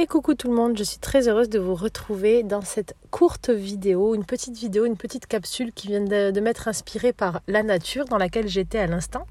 Et coucou tout le monde, je suis très heureuse de vous retrouver dans cette courte vidéo, une petite vidéo, une petite capsule qui vient de, m'être inspirée par la nature dans laquelle j'étais à l'instant,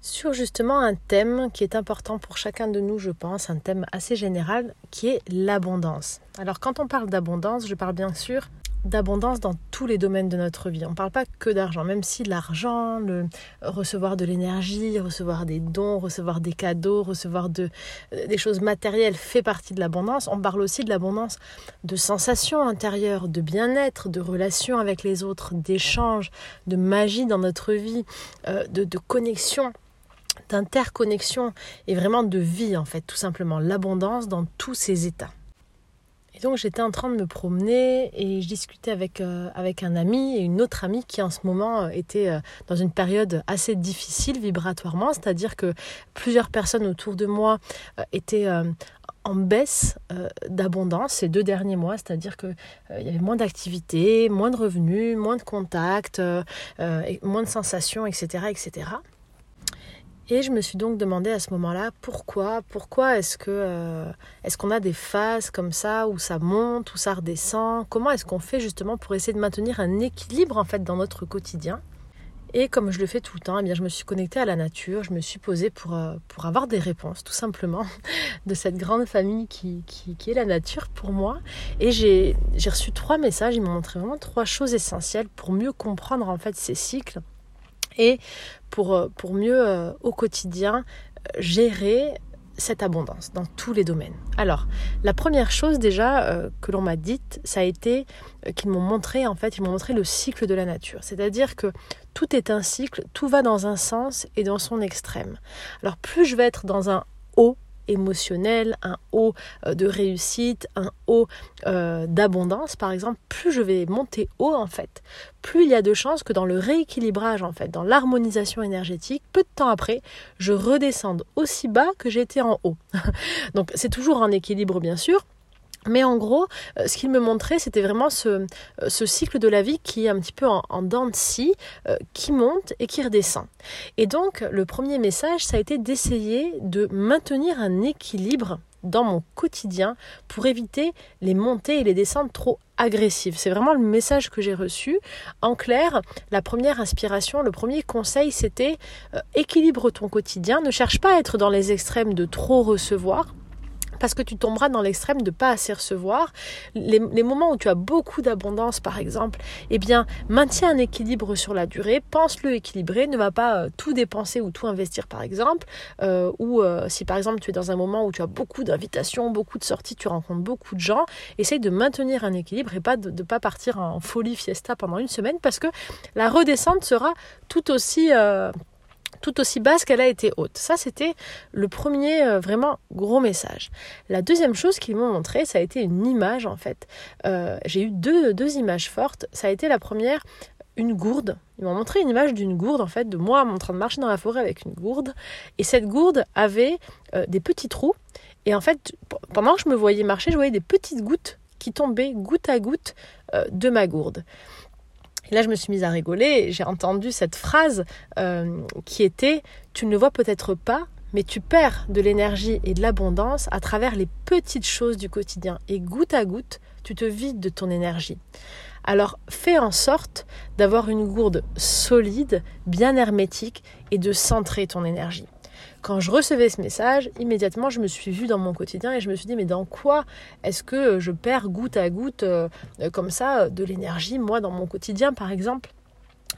sur justement un thème qui est important pour chacun de nous, je pense, un thème assez général qui est l'abondance. Alors quand on parle d'abondance, je parle bien sûr d'abondance dans tous les domaines de notre vie. On ne parle pas que d'argent, même si l'argent, le, recevoir de l'énergie, recevoir des dons, recevoir des cadeaux, recevoir euh, des choses matérielles fait partie de l'abondance. On parle aussi de l'abondance de sensations intérieures, de bien-être, de relations avec les autres, d'échanges, de magie dans notre vie, euh, de, de connexion d'interconnexion et vraiment de vie en fait, tout simplement l'abondance dans tous ses états. Et donc j'étais en train de me promener et je discutais avec, euh, un ami et une autre amie qui en ce moment euh, était euh, dans une période assez difficile vibratoirement, c'est-à-dire que plusieurs personnes autour de moi étaient en baisse d'abondance ces deux derniers mois, c'est-à-dire qu'il y avait moins d'activités, moins de revenus, moins de contacts, moins de sensations, etc. etc. Et je me suis donc demandé à ce moment-là pourquoi, pourquoi est-ce que euh, est-ce qu'on a des phases comme ça où ça monte, où ça redescend? Comment est-ce qu'on fait justement pour essayer de maintenir un équilibre en fait dans notre quotidien? Et comme je le fais tout le temps, eh bien je me suis connectée à la nature, je me suis posée pour, euh, avoir des réponses tout simplement de cette grande famille qui, qui, qui est la nature pour moi. Et j'ai reçu trois messages, ils m'ont montré vraiment trois choses essentielles pour mieux comprendre en fait ces cycles et pour, euh, pour mieux euh, au quotidien euh, gérer cette abondance dans tous les domaines. Alors, la première chose déjà que l'on m'a dite, ça a été qu'ils m'ont montré, en fait, ils m'ont montré le cycle de la nature. C'est-à-dire que tout est un cycle, tout va dans un sens et dans son extrême. Alors, plus je vais être dans un haut émotionnel, un haut euh, de réussite, un haut euh, d'abondance par exemple, plus je vais monter haut en fait, plus il y a de chances que dans le rééquilibrage en fait, dans l'harmonisation énergétique, peu de temps après, je redescende aussi bas que j'étais en haut. Donc c'est toujours en équilibre bien sûr, mais en gros, euh, ce qu'il me montrait, c'était vraiment ce, euh, ce, cycle de la vie qui est un petit peu en, en dents de scie, euh, qui monte et qui redescend. Et donc, le premier message, ça a été d'essayer de maintenir un équilibre dans mon quotidien pour éviter les montées et les descentes trop agressives. C'est vraiment le message que j'ai reçu. En clair, la première inspiration, le premier conseil, c'était équilibre ton quotidien. Ne cherche pas à être dans les extrêmes de trop recevoir parce que tu tomberas dans l'extrême de pas assez recevoir. Les, moments où tu as beaucoup d'abondance, par exemple, eh bien, maintiens un équilibre sur la durée, pense-le équilibré, ne va pas euh, tout dépenser ou tout investir, par exemple, euh, ou euh, si par exemple tu es dans un moment où tu as beaucoup d'invitations, beaucoup de sorties, tu rencontres beaucoup de gens, essaye de maintenir un équilibre et pas de ne pas partir en folie fiesta pendant une semaine parce que la redescente sera tout aussi tout aussi basse qu'elle a été haute. Ça, c'était le premier euh, vraiment gros message. La deuxième chose qu'ils m'ont montré, ça a été une image en fait. Euh, j'ai eu deux, deux images fortes. Ça a été la première, une gourde. Ils m'ont montré une image d'une gourde en fait, de moi en train de marcher dans la forêt avec une gourde. Et cette gourde avait euh, des petits trous. Et en fait, pendant que je me voyais marcher, je voyais des petites gouttes qui tombaient goutte à goutte de ma gourde. Et là, je me suis mise à rigoler. J'ai entendu cette phrase euh, qui était Tu ne le vois peut-être pas, mais tu perds de l'énergie et de l'abondance à travers les petites choses du quotidien. Et goutte à goutte, tu te vides de ton énergie. Alors fais en sorte d'avoir une gourde solide, bien hermétique et de centrer ton énergie. Quand je recevais ce message, immédiatement, je me suis vue dans mon quotidien et je me suis dit, mais dans quoi est-ce que je perds goutte à goutte euh, euh, comme ça de l'énergie, moi, dans mon quotidien, par exemple?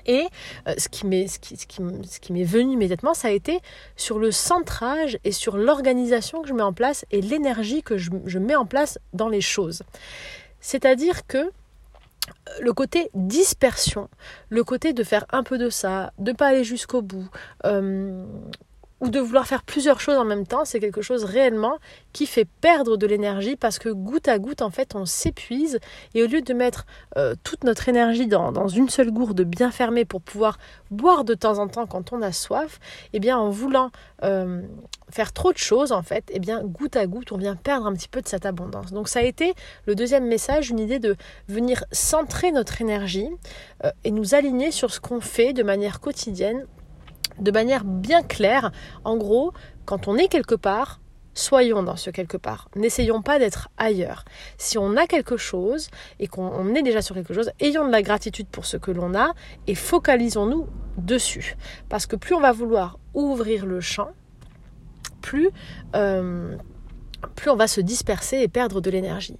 Et euh, ce qui m'est ce qui, ce qui, ce qui venu immédiatement, ça a été sur le centrage et sur l'organisation que je mets en place et l'énergie que je, je, mets en place dans les choses. C'est-à-dire que le côté dispersion, le côté de faire un peu de ça, de pas aller jusqu'au bout, euh, ou de vouloir faire plusieurs choses en même temps, c'est quelque chose réellement qui fait perdre de l'énergie parce que goutte à goutte, en fait, on s'épuise et au lieu de mettre euh, toute notre énergie dans, dans, une seule gourde bien fermée pour pouvoir boire de temps en temps quand on a soif, eh bien, en voulant euh, faire trop de choses, en fait, eh bien, goutte à goutte, on vient perdre un petit peu de cette abondance. Donc, ça a été le deuxième message, une idée de venir centrer notre énergie euh, et nous aligner sur ce qu'on fait de manière quotidienne de manière bien claire. En gros, quand on est quelque part, soyons dans ce quelque part. N'essayons pas d'être ailleurs. Si on a quelque chose et qu'on est déjà sur quelque chose, ayons de la gratitude pour ce que l'on a et focalisons-nous dessus. Parce que plus on va vouloir ouvrir le champ, plus, euh, plus on va se disperser et perdre de l'énergie.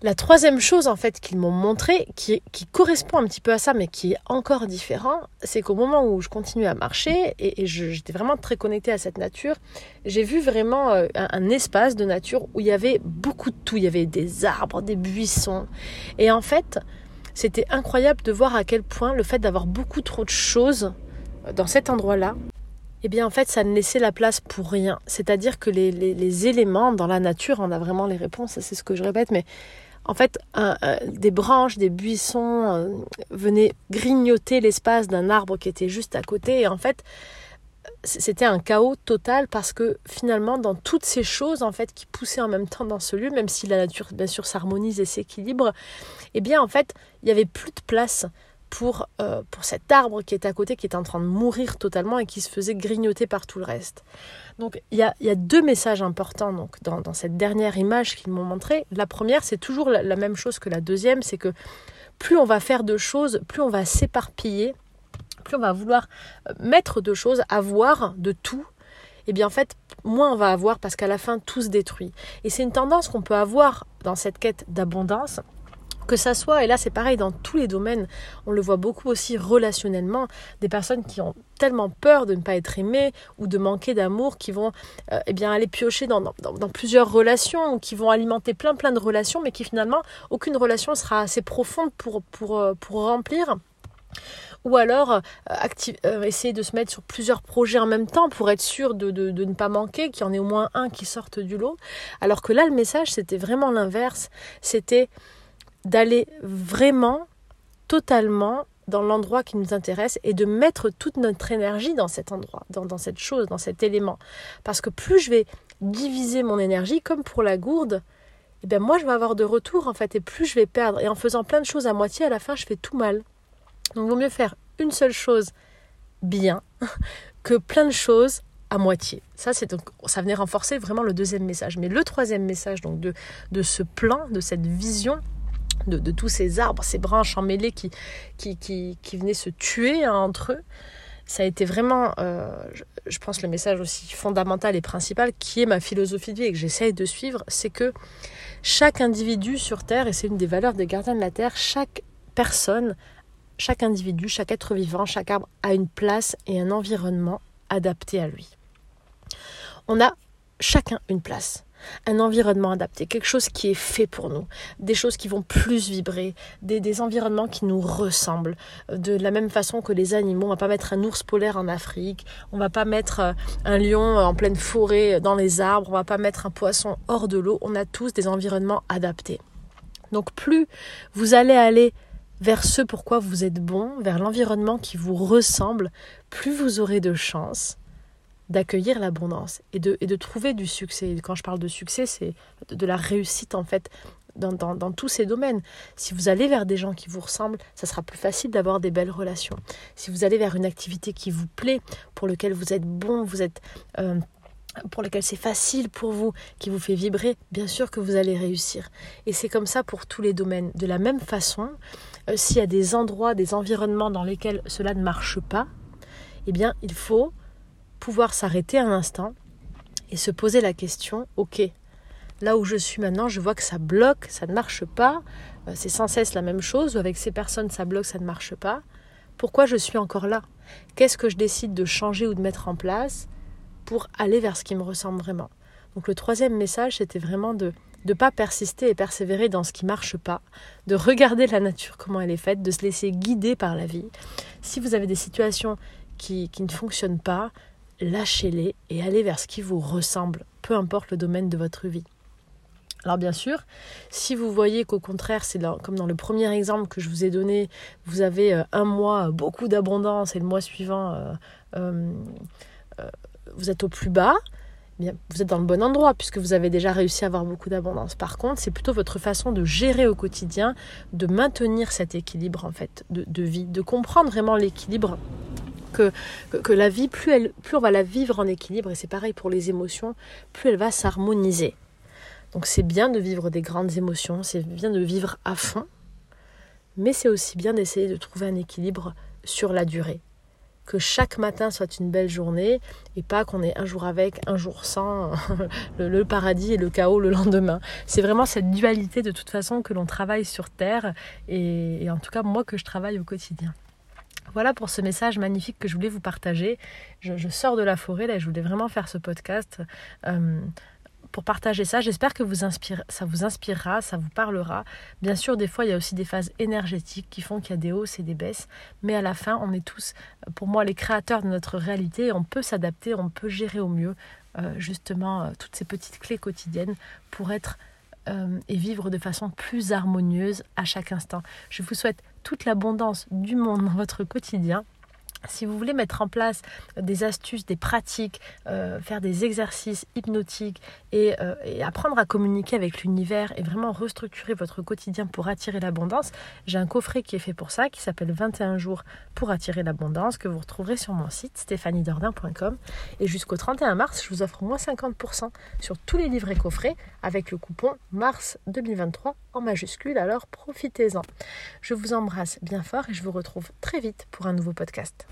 La troisième chose en fait qu'ils m'ont montré, qui, correspond un petit peu à ça, mais qui est encore différent, c'est qu'au moment où je continuais à marcher et, j'étais vraiment très connectée à cette nature, j'ai vu vraiment euh, un, espace de nature où il y avait beaucoup de tout. Il y avait des arbres, des buissons, et en fait, c'était incroyable de voir à quel point le fait d'avoir beaucoup trop de choses dans cet endroit-là, eh bien en fait ça ne laissait la place pour rien. C'est-à-dire que les, les, éléments dans la nature, on a vraiment les réponses, c'est ce que je répète, mais en fait, des branches, des buissons euh, venaient grignoter l'espace d'un arbre qui était juste à côté. Et en fait, c'était un chaos total parce que finalement, dans toutes ces choses en fait qui poussaient en même temps dans ce lieu, même si la nature bien sûr s'harmonise et s'équilibre, eh bien en fait, il n'y avait plus de place pour, euh, pour cet arbre qui est à côté, qui est en train de mourir totalement et qui se faisait grignoter par tout le reste. Donc il y a, y a, deux messages importants donc, dans, dans cette dernière image qu'ils m'ont montré. La première, c'est toujours la, même chose que la deuxième, c'est que plus on va faire de choses, plus on va s'éparpiller, plus on va vouloir euh, mettre de choses, avoir de tout, et eh bien en fait, moins on va avoir parce qu'à la fin, tout se détruit. Et c'est une tendance qu'on peut avoir dans cette quête d'abondance que ça soit, et là c'est pareil dans tous les domaines, on le voit beaucoup aussi relationnellement, des personnes qui ont tellement peur de ne pas être aimées ou de manquer d'amour, qui vont euh, eh bien aller piocher dans, dans, plusieurs relations ou qui vont alimenter plein plein de relations, mais qui finalement aucune relation sera assez profonde pour, pour, euh, pour remplir ou alors euh, essayer de se mettre sur plusieurs projets en même temps pour être sûr de, de, de ne pas manquer, qu'il y en ait au moins un qui sorte du lot. Alors que là, le message, c'était vraiment l'inverse. C'était d'aller vraiment, totalement dans l'endroit qui nous intéresse et de mettre toute notre énergie dans cet endroit, dans, cette chose, dans cet élément. Parce que plus je vais diviser mon énergie, comme pour la gourde, et eh bien moi je vais avoir de retour en fait, et plus je vais perdre. Et en faisant plein de choses à moitié, à la fin je fais tout mal. Donc il vaut mieux faire une seule chose bien que plein de choses à moitié. Ça, c'est donc, ça venait renforcer vraiment le deuxième message. Mais le troisième message donc de, de ce plan, de cette vision, de, tous ces arbres, ces branches emmêlées qui, qui, venaient se tuer entre eux. Ça a été vraiment, euh, je, pense, le message aussi fondamental et principal, qui est ma philosophie de vie et que j'essaye de suivre, c'est que chaque individu sur Terre, et c'est une des valeurs des gardiens de la Terre, chaque personne, chaque individu, chaque être vivant, chaque arbre a une place et un environnement adapté à lui. On a chacun une place un environnement adapté, quelque chose qui est fait pour nous, des choses qui vont plus vibrer, des, environnements qui nous ressemblent. De la même façon que les animaux, on va pas mettre un ours polaire en Afrique, on va pas mettre euh, un lion en pleine forêt dans les arbres, on va pas mettre un poisson hors de l'eau, on a tous des environnements adaptés. Donc plus vous allez aller vers ce pourquoi vous êtes bon, vers l'environnement qui vous ressemble, plus vous aurez de chance d'accueillir l'abondance et de, et de trouver du succès. quand je parle de succès, c'est de, la réussite en fait dans, dans, tous ces domaines. Si vous allez vers des gens qui vous ressemblent, ça sera plus facile d'avoir des belles relations. Si vous allez vers une activité qui vous plaît, pour laquelle vous êtes bon, vous êtes... Euh, pour lequel c'est facile pour vous, qui vous fait vibrer, bien sûr que vous allez réussir. Et c'est comme ça pour tous les domaines. De la même façon, euh, s'il y a des endroits, des environnements dans lesquels cela ne marche pas, eh bien, il faut pouvoir s'arrêter un instant et se poser la question, ok, là où je suis maintenant, je vois que ça bloque, ça ne marche pas, euh, c'est sans cesse la même chose, ou avec ces personnes ça bloque, ça ne marche pas, pourquoi je suis encore là? Qu'est-ce que je décide de changer ou de mettre en place pour aller vers ce qui me ressemble vraiment? Donc le troisième message, c'était vraiment de ne pas persister et persévérer dans ce qui ne marche pas, de regarder la nature, comment elle est faite, de se laisser guider par la vie. Si vous avez des situations qui, qui ne fonctionnent pas, lâchez-les et allez vers ce qui vous ressemble, peu importe le domaine de votre vie. Alors bien sûr, si vous voyez qu'au contraire, c'est comme dans le premier exemple que je vous ai donné, vous avez euh, un mois beaucoup d'abondance et le mois suivant, euh, euh, vous êtes au plus bas, eh bien, vous êtes dans le bon endroit puisque vous avez déjà réussi à avoir beaucoup d'abondance. Par contre, c'est plutôt votre façon de gérer au quotidien, de maintenir cet équilibre en fait de vie, de comprendre vraiment l'équilibre que, la vie, plus, elle, plus on va la vivre en équilibre, et c'est pareil pour les émotions, plus elle va s'harmoniser. Donc c'est bien de vivre des grandes émotions, c'est bien de vivre à fond, mais c'est aussi bien d'essayer de trouver un équilibre sur la durée. Que chaque matin soit une belle journée et pas qu'on ait un jour avec, un jour sans, le, paradis et le chaos le lendemain. C'est vraiment cette dualité de toute façon que l'on travaille sur Terre et, en tout cas moi que je travaille au quotidien. Voilà pour ce message magnifique que je voulais vous partager. Je, sors de la forêt, là, je voulais vraiment faire ce podcast. Euh, pour partager ça. J'espère que ça vous inspirera, ça vous parlera. Bien sûr, des fois, il y a aussi des phases énergétiques qui font qu'il y a des hausses et des baisses. Mais à la fin, on est tous, pour moi, les créateurs de notre réalité. On peut s'adapter, on peut gérer au mieux, euh, justement, euh, toutes ces petites clés quotidiennes pour être et vivre de façon plus harmonieuse à chaque instant. Je vous souhaite toute l'abondance du monde dans votre quotidien. Si vous voulez mettre en place des astuces, des pratiques, euh, faire des exercices hypnotiques euh, et, apprendre à communiquer avec l'univers et vraiment restructurer votre quotidien pour attirer l'abondance, j'ai un coffret qui est fait pour ça, qui s'appelle 21 jours pour attirer l'abondance, que vous retrouverez sur mon site stéphaniedordin.com. Et jusqu'au 31 mars, je vous offre moins 50% sur tous les livres et coffrets avec le coupon mars 2023 en majuscule, alors profitez-en. Je vous embrasse bien fort et je vous retrouve très vite pour un nouveau podcast.